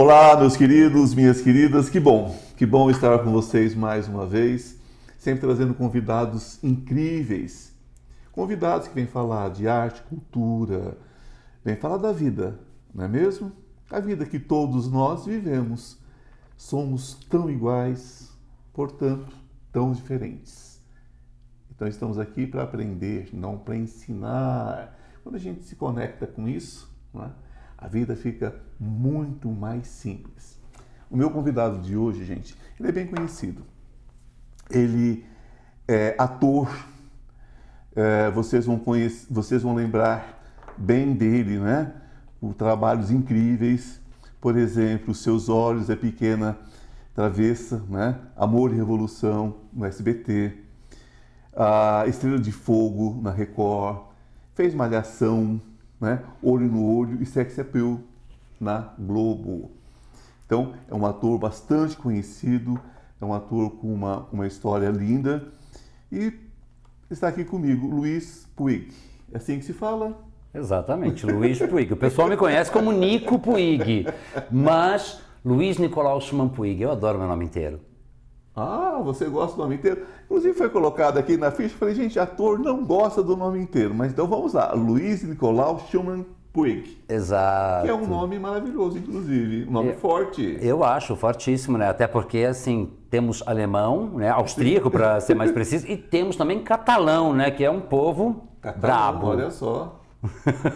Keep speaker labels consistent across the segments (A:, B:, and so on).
A: Olá, meus queridos, minhas queridas, que bom, que bom estar com vocês mais uma vez, sempre trazendo convidados incríveis, convidados que vêm falar de arte, cultura, vêm falar da vida, não é mesmo? A vida que todos nós vivemos. Somos tão iguais, portanto, tão diferentes. Então estamos aqui para aprender, não para ensinar. Quando a gente se conecta com isso, é? A vida fica muito mais simples. O meu convidado de hoje, gente, ele é bem conhecido. Ele é ator. É, vocês, vão conhecer, vocês vão lembrar bem dele, né? Por trabalhos incríveis. Por exemplo, Seus Olhos é Pequena Travessa, né? Amor e Revolução no SBT. A Estrela de Fogo na Record. Fez Malhação, né? Olho no Olho e Sex Appeal na Globo. Então, é um ator bastante conhecido, é um ator com uma, uma história linda e está aqui comigo, Luiz Puig. É assim que se fala?
B: Exatamente, Luiz Puig. O pessoal me conhece como Nico Puig, mas Luiz Nicolau Schumann Puig. Eu adoro meu nome inteiro.
A: Ah, você gosta do nome inteiro? Inclusive foi colocado aqui na ficha, falei, gente, ator não gosta do nome inteiro, mas então vamos lá, Luiz Nicolau Schumann Puig.
B: Exato.
A: Que é um nome maravilhoso, inclusive, um nome
B: eu,
A: forte.
B: Eu acho, fortíssimo, né? Até porque, assim, temos alemão, né? austríaco, para ser mais preciso, e temos também catalão, né? Que é um povo catalão, brabo.
A: Olha só,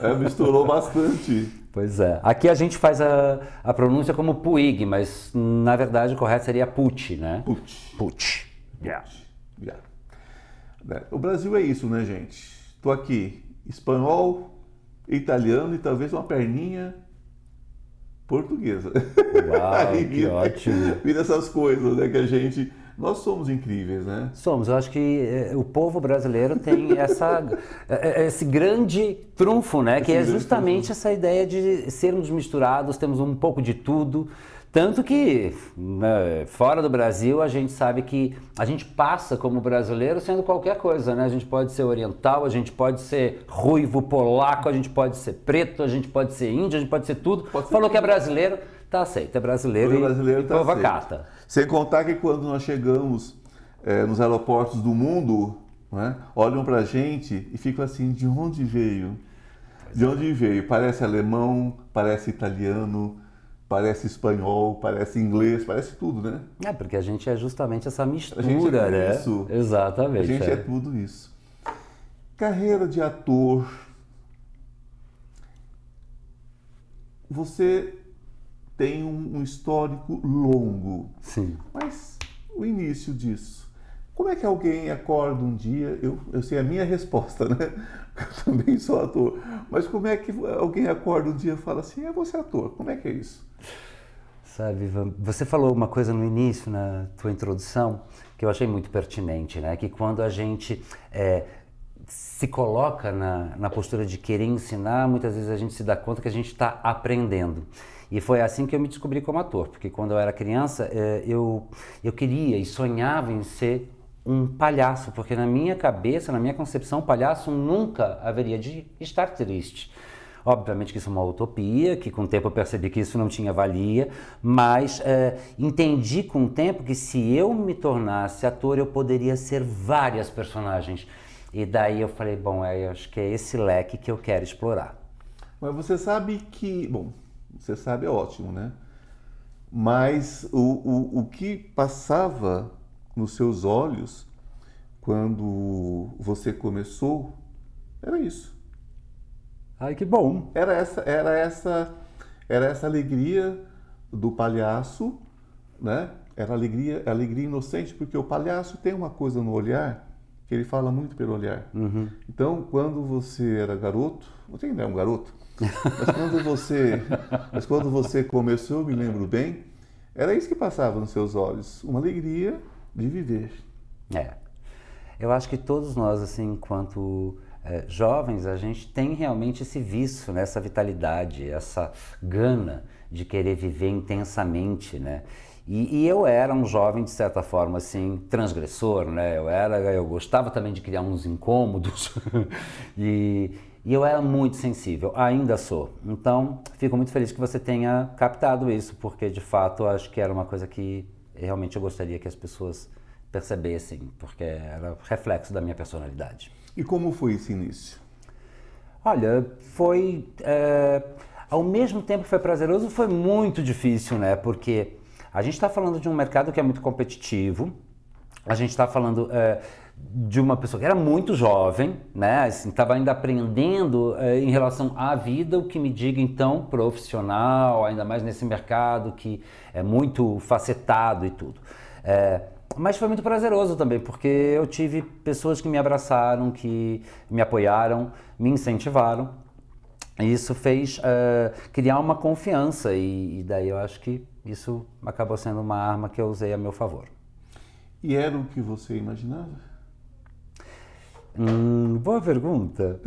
A: é, misturou bastante.
B: Pois é. Aqui a gente faz a, a pronúncia como Puig, mas na verdade o correto seria Pucci, né?
A: Pucci.
B: Pucci.
A: Yeah. yeah. O Brasil é isso, né, gente? Tô aqui, espanhol, italiano e talvez uma perninha portuguesa.
B: Uau, que ótimo.
A: Vira essas coisas, né, que a gente nós somos incríveis, né?
B: Somos. Eu acho que eh, o povo brasileiro tem essa, eh, eh, esse grande trunfo, né? Esse que é justamente trunfo. essa ideia de sermos misturados, temos um pouco de tudo. Tanto que né, fora do Brasil a gente sabe que a gente passa como brasileiro sendo qualquer coisa, né? A gente pode ser oriental, a gente pode ser ruivo, polaco, a gente pode ser preto, a gente pode ser índio, a gente pode ser tudo. Pode ser Falou tudo. que é brasileiro, tá aceito, é brasileiro, e, brasileiro tá cata.
A: Sem contar que quando nós chegamos é, nos aeroportos do mundo, né, olham pra gente e ficam assim, de onde veio? De onde veio? Parece alemão, parece italiano, parece espanhol, parece inglês, parece tudo, né?
B: É, porque a gente é justamente essa mistura,
A: é
B: né?
A: Isso.
B: Exatamente.
A: A gente é. é tudo isso. Carreira de ator. Você tem um, um histórico longo.
B: Sim.
A: Mas o início disso. Como é que alguém acorda um dia? Eu, eu sei a minha resposta, né? Eu também sou ator. Mas como é que alguém acorda um dia e fala assim: é você ator? Como é que é isso?
B: Sabe, você falou uma coisa no início, na tua introdução, que eu achei muito pertinente, né? Que quando a gente é, se coloca na, na postura de querer ensinar, muitas vezes a gente se dá conta que a gente está aprendendo. E foi assim que eu me descobri como ator, porque quando eu era criança, é, eu, eu queria e sonhava em ser um palhaço, porque na minha cabeça, na minha concepção, o palhaço nunca haveria de estar triste. Obviamente que isso é uma utopia, que com o tempo eu percebi que isso não tinha valia, mas é, entendi com o tempo que se eu me tornasse ator, eu poderia ser várias personagens. E daí eu falei, bom, é, acho que é esse leque que eu quero explorar.
A: Mas você sabe que, bom, você sabe é ótimo, né? Mas o, o, o que passava nos seus olhos quando você começou era isso.
B: Ai, que bom.
A: Era essa, era essa, era essa alegria do palhaço, né? Era alegria, alegria inocente, porque o palhaço tem uma coisa no olhar que ele fala muito pelo olhar.
B: Uhum.
A: Então, quando você era garoto, você ainda é um garoto, mas quando você, mas quando você começou, eu me lembro bem, era isso que passava nos seus olhos, uma alegria de viver.
B: É. Eu acho que todos nós, assim, enquanto é, jovens, a gente tem realmente esse vício, né? essa vitalidade, essa gana de querer viver intensamente, né? E, e, eu era um jovem, de certa forma, assim, transgressor, né? Eu era, eu gostava também de criar uns incômodos e, e, eu era muito sensível, ainda sou. Então, fico muito feliz que você tenha captado isso, porque de fato acho que era uma coisa que realmente eu gostaria que as pessoas percebessem, porque era reflexo da minha personalidade.
A: E como foi esse início?
B: Olha, foi. É, ao mesmo tempo que foi prazeroso, foi muito difícil, né? Porque a gente está falando de um mercado que é muito competitivo, a gente está falando é, de uma pessoa que era muito jovem, né? Estava assim, ainda aprendendo é, em relação à vida, o que me diga então profissional, ainda mais nesse mercado que é muito facetado e tudo. É, mas foi muito prazeroso também, porque eu tive pessoas que me abraçaram, que me apoiaram, me incentivaram. E isso fez uh, criar uma confiança, e, e daí eu acho que isso acabou sendo uma arma que eu usei a meu favor.
A: E era o que você imaginava?
B: Hum, boa pergunta.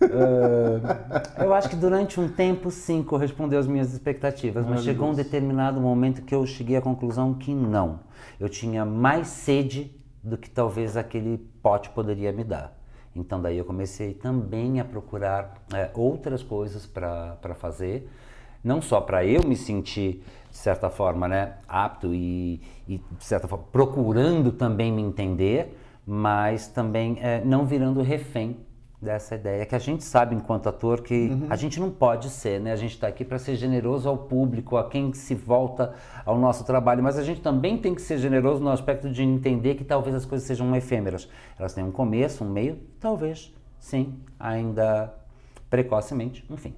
B: uh, eu acho que durante um tempo, sim, correspondeu às minhas expectativas, mas chegou um determinado momento que eu cheguei à conclusão que não. Eu tinha mais sede do que talvez aquele pote poderia me dar. Então, daí eu comecei também a procurar é, outras coisas para fazer, não só para eu me sentir de certa forma, né, apto e, e, de certa forma, procurando também me entender, mas também é, não virando refém dessa ideia que a gente sabe enquanto ator que uhum. a gente não pode ser, né? A gente está aqui para ser generoso ao público, a quem se volta ao nosso trabalho, mas a gente também tem que ser generoso no aspecto de entender que talvez as coisas sejam efêmeras. Elas têm um começo, um meio, talvez, sim, ainda precocemente, enfim.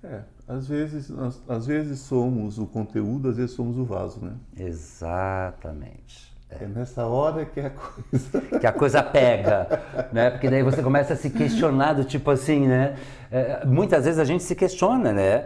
A: É, às vezes, nós, às vezes somos o conteúdo, às vezes somos o vaso, né?
B: Exatamente.
A: É. nessa hora que a coisa.
B: Que a coisa pega, né? Porque daí você começa a se questionar do tipo assim, né? É, muitas vezes a gente se questiona, né?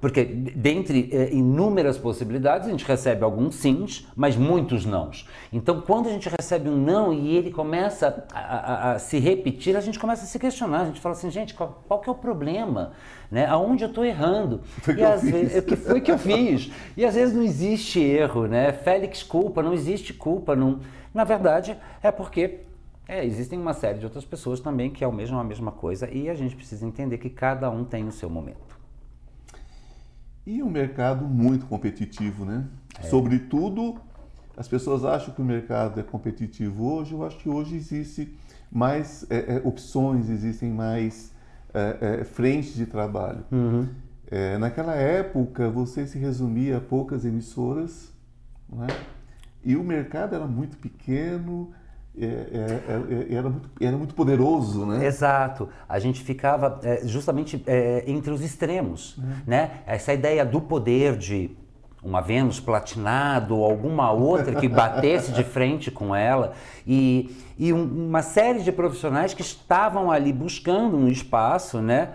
B: Porque dentre é, inúmeras possibilidades, a gente recebe alguns sims, mas muitos nãos. Então, quando a gente recebe um não e ele começa a, a, a, se repetir, a gente começa a se questionar. A gente fala assim, gente, qual, qual que é o problema? Né? Aonde eu estou errando?
A: Foi e às vezes,
B: o que foi que eu fiz? E às vezes não existe erro, né? Félix culpa, não existe culpa. Não... Na verdade, é porque é, existem uma série de outras pessoas também que almejam a mesma coisa e a gente precisa entender que cada um tem o seu momento.
A: E um mercado muito competitivo, né? É. Sobretudo, as pessoas acham que o mercado é competitivo hoje. Eu acho que hoje existe mais é, é, opções, existem mais é, é, frentes de trabalho. Uhum. É, naquela época, você se resumia a poucas emissoras, né? e o mercado era muito pequeno, era, muito, era muito poderoso, né?
B: Exato. A gente ficava justamente entre os extremos, uhum. né? Essa ideia do poder de uma Vênus platinado ou alguma outra que batesse de frente com ela e, e um, uma série de profissionais que estavam ali buscando um espaço, né?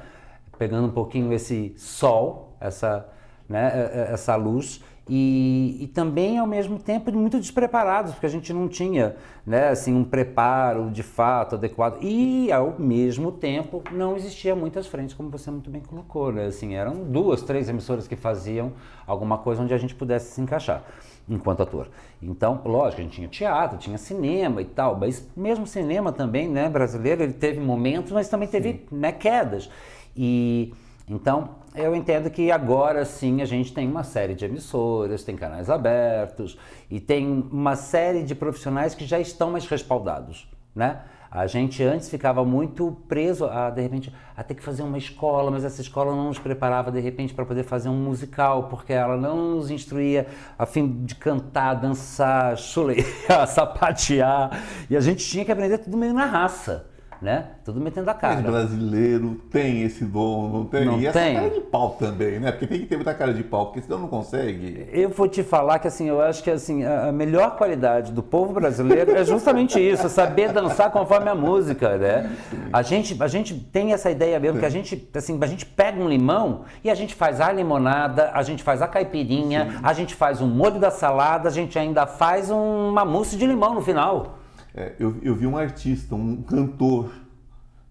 B: Pegando um pouquinho esse sol, essa, né? essa luz e, e, também ao mesmo tempo muito despreparados, porque a gente não tinha né, assim, um preparo de fato adequado e ao mesmo tempo não existia muitas frentes, como você muito bem colocou, né? assim, eram duas, três emissoras que faziam alguma coisa onde a gente pudesse se encaixar enquanto ator. Então, lógico, a gente tinha teatro, tinha cinema e tal, mas mesmo cinema também, né, brasileiro, ele teve momentos, mas também teve né, quedas. E então, eu entendo que agora sim a gente tem uma série de emissoras, tem canais abertos e tem uma série de profissionais que já estão mais respaldados, né? A gente antes ficava muito preso a, de repente, a ter que fazer uma escola, mas essa escola não nos preparava, de repente, para poder fazer um musical, porque ela não nos instruía a fim de cantar, dançar, chulear, sapatear. E a gente tinha que aprender tudo meio na raça né? Tudo metendo a cara.
A: Mas brasileiro tem esse dom, não tem?
B: Não
A: e
B: tem.
A: essa cara de pau também, né? Porque tem que ter muita cara de pau, porque senão não consegue.
B: Eu vou te falar que assim, eu acho que assim, a melhor qualidade do povo brasileiro é justamente isso, saber dançar conforme a música, né? A gente, a gente tem essa ideia mesmo que a gente, assim, a gente pega um limão e a gente faz a limonada, a gente faz a caipirinha, Sim. a gente faz um molho da salada, a gente ainda faz uma mousse de limão no final.
A: É, eu, eu vi um artista, um cantor,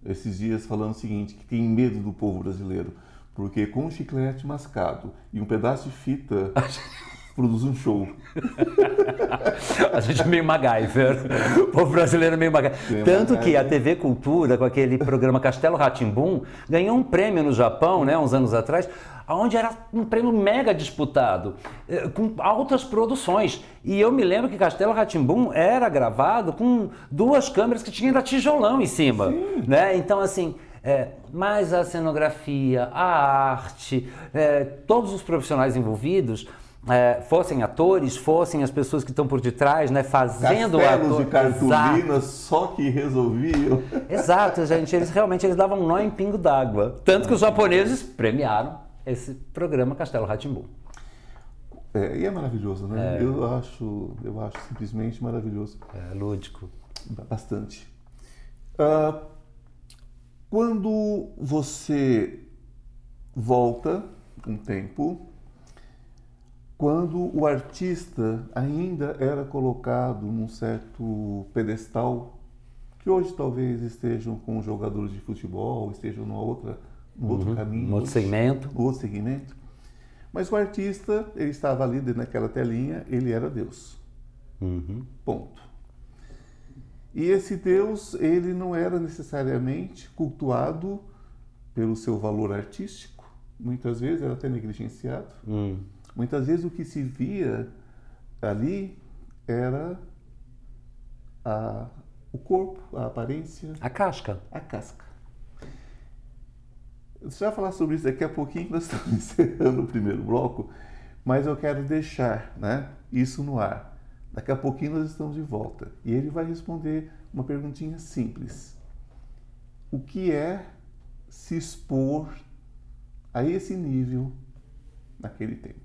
A: esses dias falando o seguinte, que tem medo do povo brasileiro, porque com um chiclete mascado e um pedaço de fita produz um show.
B: a gente é meio MacGyver. O povo brasileiro é meio MacGyver. Tanto que a TV Cultura, com aquele programa Castelo Ratimbum, ganhou um prêmio no Japão, né, uns anos atrás, onde era um prêmio mega disputado, eh, com altas produções. E eu me lembro que Castelo Ratimbum era gravado com duas câmeras que tinham da tijolão em cima. Né? Então, assim, é, mais a cenografia, a arte, é, todos os profissionais envolvidos é, fossem atores, fossem as pessoas que estão por detrás, né, fazendo
A: Castelos
B: ator.
A: de cartolina só que resolviam.
B: Exato, gente, eles realmente eles davam um nó em pingo d'água. Tanto que os japoneses premiaram esse programa Castelo Ratimbu.
A: É, e é maravilhoso, né? É. Eu acho, eu acho simplesmente maravilhoso.
B: É lúdico.
A: Bastante. Uh, quando você volta um tempo quando o artista ainda era colocado num certo pedestal, que hoje talvez estejam com jogadores de futebol, estejam numa outra, num uhum, outro caminho.
B: Outro segmento.
A: Outro segmento. Mas o artista, ele estava ali naquela telinha, ele era Deus.
B: Uhum.
A: Ponto. E esse Deus, ele não era necessariamente cultuado pelo seu valor artístico. Muitas vezes era até negligenciado.
B: Uhum
A: Muitas vezes o que se via ali era a, o corpo, a aparência.
B: A casca.
A: A casca. Você vai falar sobre isso daqui a pouquinho, nós estamos encerrando o primeiro bloco, mas eu quero deixar né, isso no ar. Daqui a pouquinho nós estamos de volta. E ele vai responder uma perguntinha simples. O que é se expor a esse nível naquele tempo?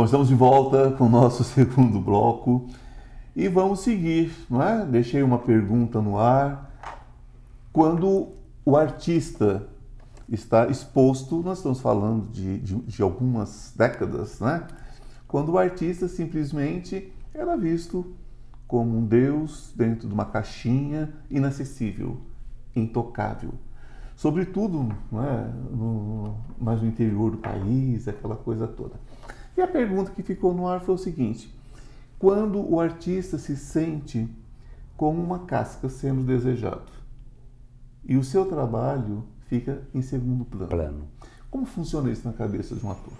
A: Bom, estamos de volta com o nosso segundo bloco e vamos seguir, não é? Deixei uma pergunta no ar. Quando o artista está exposto, nós estamos falando de, de, de algumas décadas, né? Quando o artista simplesmente era visto como um deus dentro de uma caixinha inacessível, intocável. Sobretudo não é? no, mais no interior do país, aquela coisa toda. E a pergunta que ficou no ar foi o seguinte: quando o artista se sente como uma casca sendo desejado e o seu trabalho fica em segundo plano.
B: plano.
A: Como funciona isso na cabeça de um ator?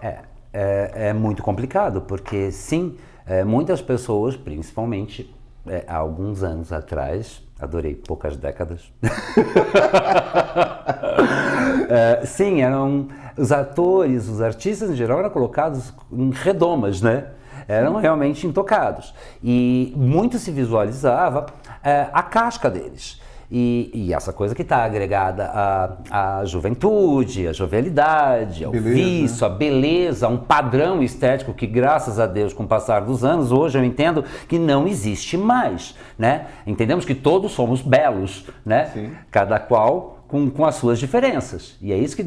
B: É, é, é muito complicado, porque sim, é, muitas pessoas, principalmente é, há alguns anos atrás, adorei poucas décadas. é, sim, eram os atores, os artistas em geral eram colocados em redomas, né? Eram realmente intocados. E muito se visualizava é, a casca deles. E, e, essa coisa que está agregada à, à, juventude, à jovialidade, ao beleza. vício, à beleza, a um padrão estético que, graças a Deus, com o passar dos anos, hoje eu entendo que não existe mais, né? Entendemos que todos somos belos, né?
A: Sim.
B: Cada qual com, com as suas diferenças. E é isso que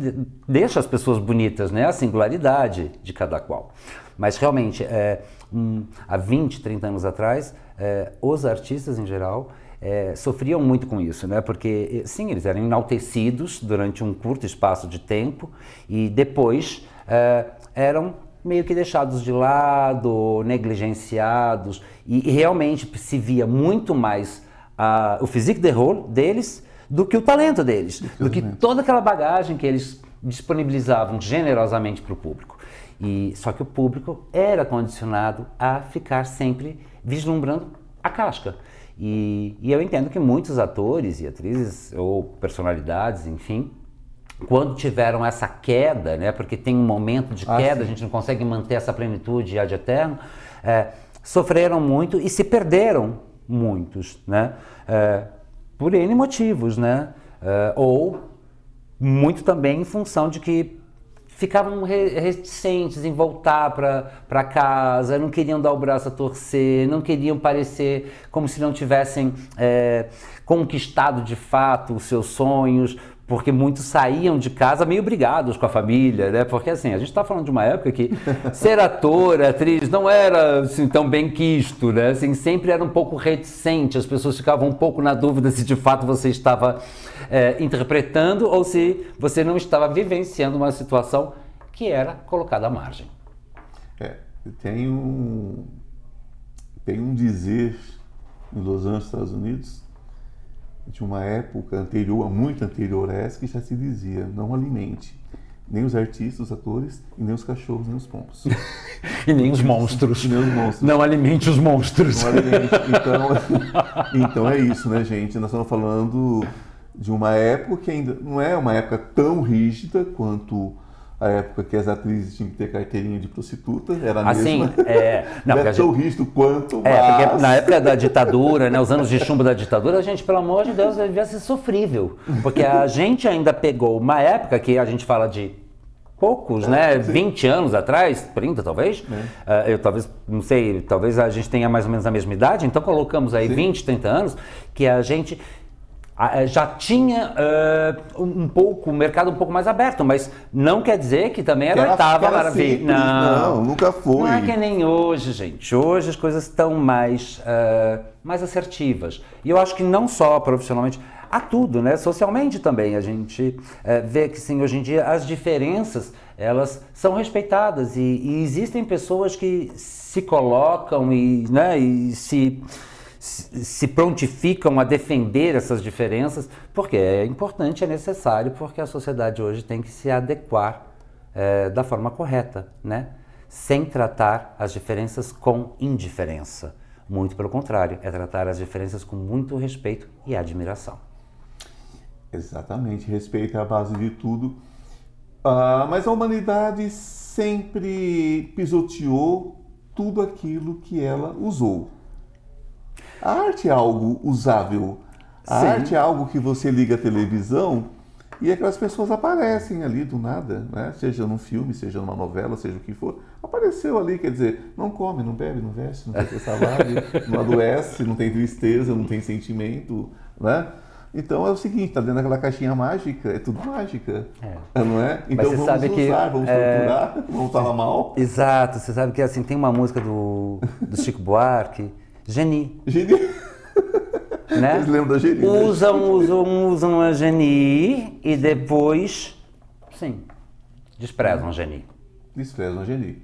B: deixa as pessoas bonitas, né? A singularidade de cada qual. Mas realmente, é, um, há 20, 30 anos atrás, é, os artistas em geral, é, sofriam muito com isso, né? Porque, sim, eles eram enaltecidos durante um curto espaço de tempo e depois é, eram meio que deixados de lado, negligenciados e, e realmente se via muito mais uh, o physique de rôle deles do que o talento deles, do que toda aquela bagagem que eles disponibilizavam generosamente para o público. E só que o público era condicionado a ficar sempre vislumbrando a casca. E, e eu entendo que muitos atores e atrizes ou personalidades, enfim, quando tiveram essa queda, né, porque tem um momento de ah, queda, sim. a gente não consegue manter essa plenitude ad eterno, é, sofreram muito e se perderam muitos, né, é, por N motivos, né, é, ou muito também em função de que ficavam reticentes em voltar para casa, não queriam dar o braço a torcer, não queriam parecer como se não tivessem é, conquistado de fato os seus sonhos, porque muitos saíam de casa meio brigados com a família, né? Porque assim, a gente está falando de uma época que ser ator, atriz, não era assim, tão bem quisto, né? Assim, sempre era um pouco reticente, as pessoas ficavam um pouco na dúvida se de fato você estava é, interpretando ou se você não estava vivenciando uma situação que era colocada à margem.
A: É, tem um, tem um dizer em Los Angeles, Estados Unidos, de uma época anterior, muito anterior a essa, que já se dizia: não alimente nem os artistas, os atores, e nem os cachorros, nem os pombos.
B: e nem os monstros.
A: E nem os monstros.
B: Não alimente os monstros.
A: Não alimente. Então, então é isso, né, gente? Nós estamos falando de uma época que ainda não é uma época tão rígida quanto a época que as atrizes tinham que ter carteirinha de prostituta, era a
B: assim,
A: mesma.
B: É,
A: não, é tão rígido quanto,
B: é, mas... porque na época da ditadura, né, os anos de chumbo da ditadura, a gente, pelo amor de Deus, devia ser sofrível, porque a gente ainda pegou uma época que a gente fala de poucos, é, né, sim. 20 anos atrás, 30 talvez, é. uh, eu talvez, não sei, talvez a gente tenha mais ou menos a mesma idade, então colocamos aí sim. 20, 30 anos, que a gente já tinha uh, um pouco, o mercado um pouco mais aberto, mas não quer dizer que também era oitava maravilha.
A: Não, não, nunca foi.
B: Não é que nem hoje, gente. Hoje as coisas estão mais, uh, mais assertivas. E eu acho que não só profissionalmente, há tudo, né? Socialmente também a gente uh, vê que sim, hoje em dia as diferenças elas são respeitadas e, e existem pessoas que se colocam e, né, e se se prontificam a defender essas diferenças, porque é importante, é necessário, porque a sociedade hoje tem que se adequar é, da forma correta, né? sem tratar as diferenças com indiferença. Muito pelo contrário, é tratar as diferenças com muito respeito e admiração.
A: Exatamente, respeito é a base de tudo. Ah, mas a humanidade sempre pisoteou tudo aquilo que ela usou. A arte é algo usável. A Sim. arte é algo que você liga a televisão e aquelas pessoas aparecem ali do nada, né? seja num filme, seja numa novela, seja o que for. Apareceu ali, quer dizer, não come, não bebe, não veste, não tem salário, não adoece, não tem tristeza, não tem sentimento, né? Então é o seguinte, tá dentro daquela caixinha mágica, é tudo mágica, é. não é? Então vamos
B: sabe
A: usar,
B: que,
A: vamos
B: é...
A: torturar, vamos falar mal.
B: Exato, você sabe que assim, tem uma música do, do Chico Buarque Geni.
A: Geni.
B: Né?
A: Vocês lembram da Geni?
B: Né? Usam, usam, usam a Geni e depois, sim, desprezam a Geni.
A: Desprezam a Geni.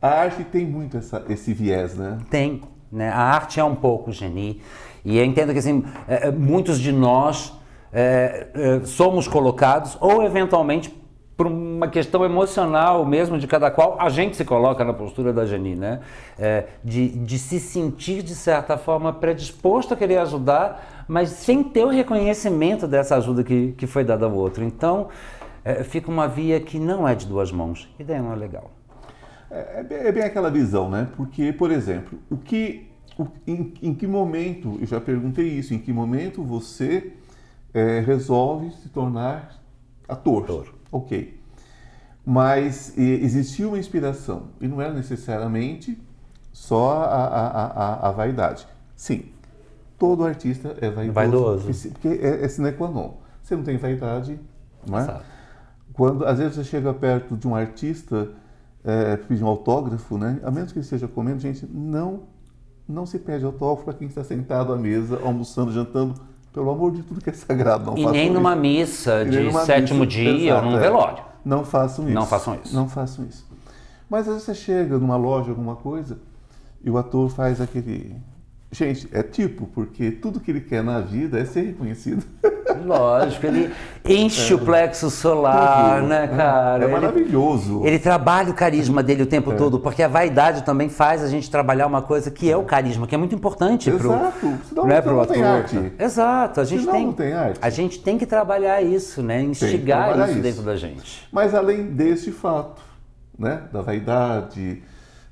A: A arte tem muito essa, esse viés, né?
B: Tem. Né? A arte é um pouco Geni. E eu entendo que assim, é, é, muitos de nós é, é, somos colocados ou eventualmente por uma questão emocional mesmo de cada qual, a gente se coloca na postura da Jani, né? É, de, de se sentir, de certa forma, predisposto a querer ajudar, mas sem ter o reconhecimento dessa ajuda que, que foi dada ao outro. Então, é, fica uma via que não é de duas mãos. E daí não é legal.
A: É, é, bem, é aquela visão, né? Porque, por exemplo, o que, em, em, que momento, eu já perguntei isso, em que momento você é, resolve se tornar ator? ator ok. Mas existia uma inspiração e não era necessariamente só a, a, a, a vaidade. Sim, todo artista é vaidoso.
B: Vaidoso.
A: Porque é, é sine qua non. Você não tem vaidade, não é? Quando, às vezes você chega perto de um artista, é, pedir um autógrafo, né? A menos que ele esteja comendo, gente, não não se pede autógrafo para quem está sentado à mesa, almoçando, jantando. Pelo amor de tudo que é sagrado, não
B: E nem
A: isso.
B: numa missa de sétimo
A: missa,
B: dia
A: exato,
B: ou num
A: é. Não façam isso.
B: Não façam isso.
A: Não façam isso. Mas às vezes você chega numa loja, alguma coisa, e o ator faz aquele. Gente, é tipo, porque tudo que ele quer na vida é ser reconhecido.
B: Lógico, ele enche o plexo solar, né, cara?
A: É
B: Ele-
A: maravilhoso.
B: Ele trabalha o carisma dele o tempo
A: É.
B: todo, porque a vaidade também faz a gente trabalhar uma coisa que é o carisma, que é muito importante pro,
A: Exato. Senão
B: né,
A: não
B: pro
A: tem
B: ator.
A: arte.
B: Exato, a gente
A: Senão
B: tem,
A: não tem arte.
B: a gente tem que trabalhar isso, né? Instigar isso,
A: isso.
B: dentro da gente.
A: Mas além deste fato, né, da vaidade,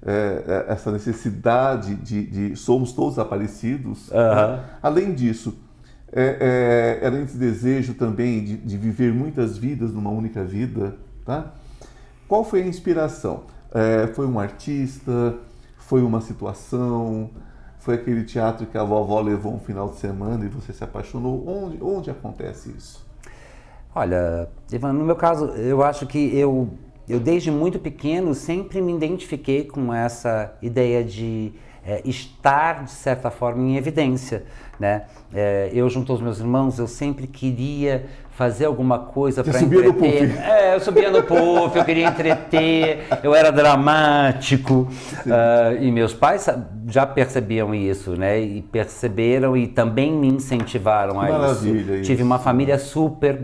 A: é, é, essa necessidade de, de somos todos aparecidos,
B: Aham.
A: né? além disso, é, é, além desse desejo também de, de viver muitas vidas numa única vida, tá? Qual foi a inspiração? É, foi um artista? Foi uma situação? Foi aquele teatro que a vovó levou um final de semana e você se apaixonou? Onde, onde acontece isso?
B: Olha, Ivan, no meu caso, eu acho que eu, eu desde muito pequeno sempre me identifiquei com essa ideia de é, estar, de certa forma, em evidência. Né? É, eu, junto aos meus irmãos, eu sempre queria fazer alguma coisa para entreter.
A: puff.
B: É, eu subia no puff, eu queria entreter, eu era dramático. ah, e meus pais já percebiam isso, né? E perceberam e também me incentivaram a
A: Maravilha
B: isso. Tive
A: isso.
B: uma família super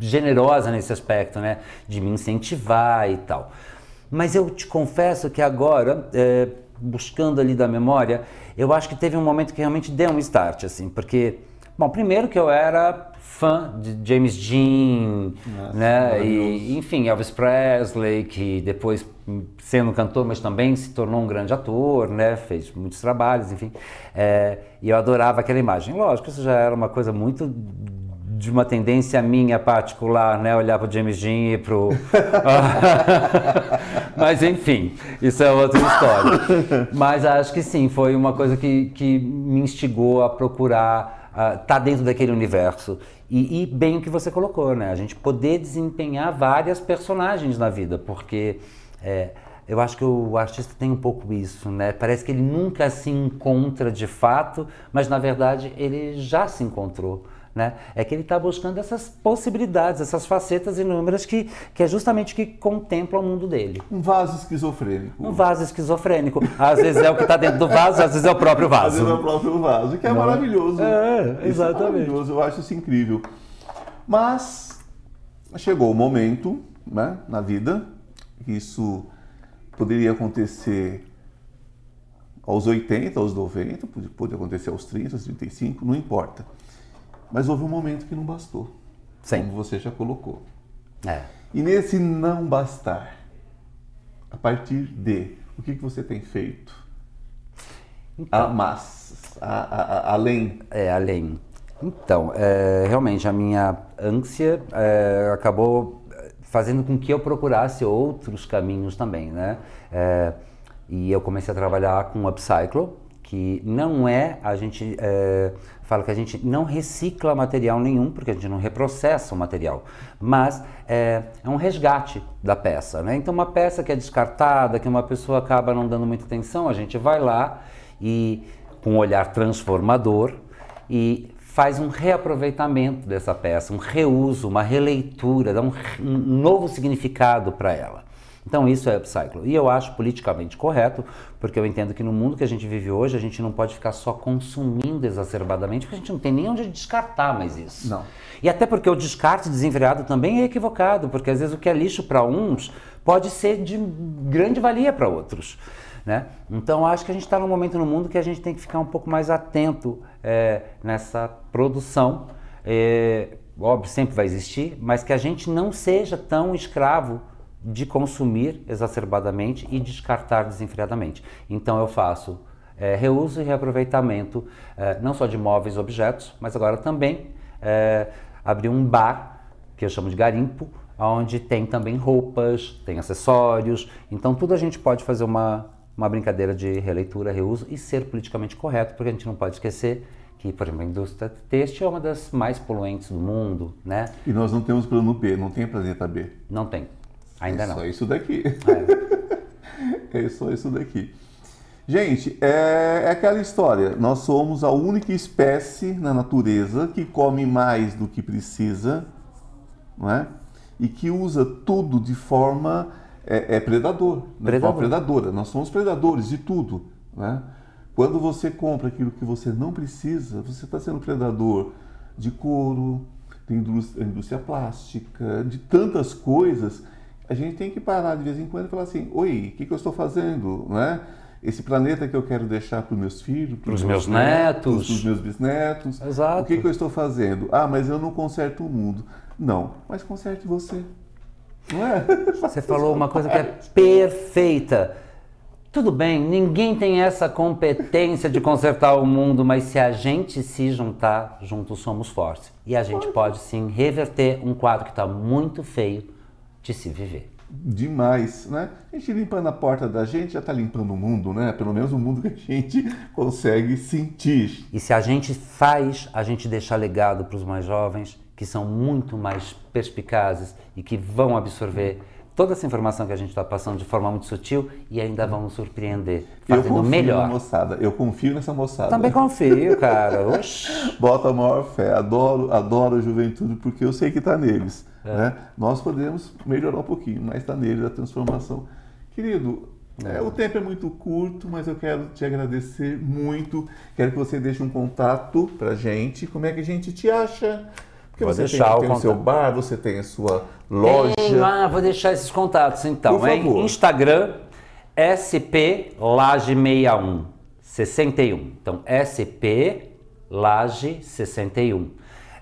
B: generosa nesse aspecto, né? De me incentivar e tal. Mas eu te confesso que agora, é, buscando ali da memória, eu acho que teve um momento que realmente deu um start, assim, porque, bom, primeiro que eu era fã de James Dean,
A: Nossa,
B: né? E, enfim, Elvis Presley, que depois, sendo cantor, mas também se tornou um grande ator, né? Fez muitos trabalhos, enfim. É, e eu adorava aquela imagem. Lógico, isso já era uma coisa muito de uma tendência minha particular, né? Olhar para o James Dean e pro... mas enfim, isso é outra história. Mas acho que sim, foi uma coisa que, que me instigou a procurar estar tá dentro daquele universo. E, e bem o que você colocou, né? A gente poder desempenhar várias personagens na vida, porque é, eu acho que o artista tem um pouco isso, né? Parece que ele nunca se encontra de fato, mas na verdade ele já se encontrou. Né? É que ele está buscando essas possibilidades, essas facetas inúmeras que, que é justamente o que contempla o mundo dele.
A: Um vaso esquizofrênico.
B: Um vaso esquizofrênico. Às vezes é o que está dentro do vaso, às vezes é o próprio
A: Às vezes é o
B: vaso.
A: próprio vaso, que é
B: Não.
A: maravilhoso.
B: É,
A: Isso
B: exatamente.
A: maravilhoso, eu acho isso incrível. Mas chegou o momento né, na vida, que isso poderia acontecer aos 80, aos 90, pode, pode acontecer aos 30, aos 35, não importa. Mas houve um momento que não bastou,
B: Sim.
A: como você já colocou.
B: É.
A: E nesse não bastar, a partir de, o que, que você tem feito?
B: Então.
A: A mais, a- a- além
B: É, além. Então, é, realmente, a minha ânsia é, acabou fazendo com que eu procurasse outros caminhos também, né? É, e eu comecei a trabalhar com upcycle, que não é, a gente é, fala que a gente não recicla material nenhum, porque a gente não reprocessa o material, mas é, é um resgate da peça, né? Então, uma peça que é descartada, que uma pessoa acaba não dando muita atenção, a gente vai lá e, com um olhar transformador, e faz um reaproveitamento dessa peça, um reuso, uma releitura, dá um, um novo significado para ela. Então isso é upcycle. E eu acho politicamente correto, porque eu entendo que no mundo que a gente vive hoje, a gente não pode ficar só consumindo exacerbadamente, porque a gente não tem nem onde descartar mais isso.
A: Não.
B: E até porque o descarte desenfreado também é equivocado, porque às vezes o que é lixo para uns pode ser de grande valia para outros. Né? Então acho que a gente está num momento no mundo que a gente tem que ficar um pouco mais atento é, nessa produção. É, óbvio, sempre vai existir, mas que a gente não seja tão escravo de consumir exacerbadamente e descartar desenfreadamente. Então eu faço é, reuso e reaproveitamento é, não só de móveis e objetos, mas agora também é, abri um bar que eu chamo de garimpo, onde tem também roupas, tem acessórios. Então tudo a gente pode fazer uma, uma brincadeira de releitura, reuso e ser politicamente correto, porque a gente não pode esquecer que, por exemplo, a indústria têxtil é uma das mais poluentes do mundo, né?
A: E nós não temos plano B, não tem planeta B.
B: Não tem, ainda
A: é
B: não.
A: só isso daqui. É. só isso daqui. Gente, é, é, aquela história. Nós somos a única espécie na natureza que come mais do que precisa, não é? E que usa tudo de forma é, é predador, predador. Forma predadora. Nós somos predadores de tudo, né? Quando você compra aquilo que você não precisa, você está sendo predador de couro, de indústria, indústria plástica, de tantas coisas. A gente tem que parar de vez em quando e falar assim: Oi, o que, que eu estou fazendo? Né? Esse planeta que eu quero deixar para os meus filhos,
B: para os meus netos,
A: para os meus bisnetos.
B: Exato.
A: O que, que eu estou fazendo? Ah, mas eu não conserto o mundo. Não, mas conserte você. Não é?
B: Você falou uma coisa que é perfeita tudo bem, ninguém tem essa competência de consertar o mundo, mas se a gente se juntar, juntos somos fortes. E a gente pode sim reverter um quadro que está muito feio de se viver.
A: Demais, né? A gente limpando a porta da gente já está limpando o mundo, né? Pelo menos o mundo que a gente consegue sentir.
B: E se a gente faz, a gente deixa legado para os mais jovens, que são muito mais perspicazes e que vão absorver toda essa informação que a gente está passando de forma muito sutil e ainda vamos surpreender, fazendo
A: eu confio
B: melhor.
A: Na moçada, eu confio nessa moçada.
B: Também confio, cara.
A: Bota a maior fé. Adoro, adoro a juventude porque eu sei que está neles. É. Né? Nós podemos melhorar um pouquinho, mas está neles a transformação. Querido, é, o tempo é muito curto, mas eu quero te agradecer muito. Quero que você deixe um contato para gente. Como é que a gente te acha? Porque vou você deixar tem, tem o, o seu bar, você tem a sua loja. Tem,
B: ah, vou deixar esses contatos então. Por favor. Instagram, SP Laje 61 61. Então, SP Laje 61.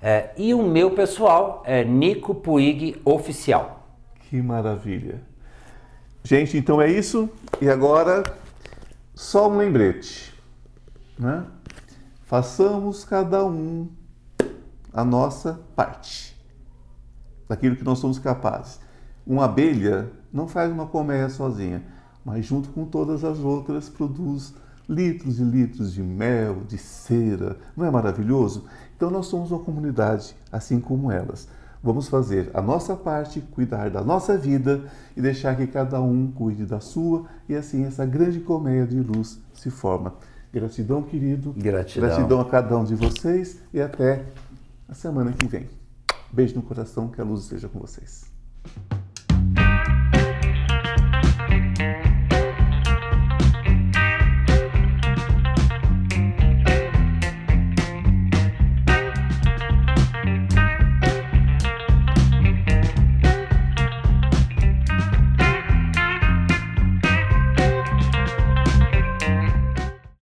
B: É, e o meu pessoal é Nico Puig Oficial.
A: Que maravilha. Gente, então é isso. E agora, só um lembrete. Né? Façamos cada um a nossa parte, daquilo que nós somos capazes. Uma abelha não faz uma colmeia sozinha, mas junto com todas as outras produz litros e litros de mel, de cera. Não é maravilhoso? Então nós somos uma comunidade, assim como elas. Vamos fazer a nossa parte, cuidar da nossa vida e deixar que cada um cuide da sua, e assim essa grande colmeia de luz se forma. Gratidão, querido.
B: Gratidão.
A: Gratidão a cada um de vocês e até a semana que vem. Beijo no coração, que a luz esteja com vocês.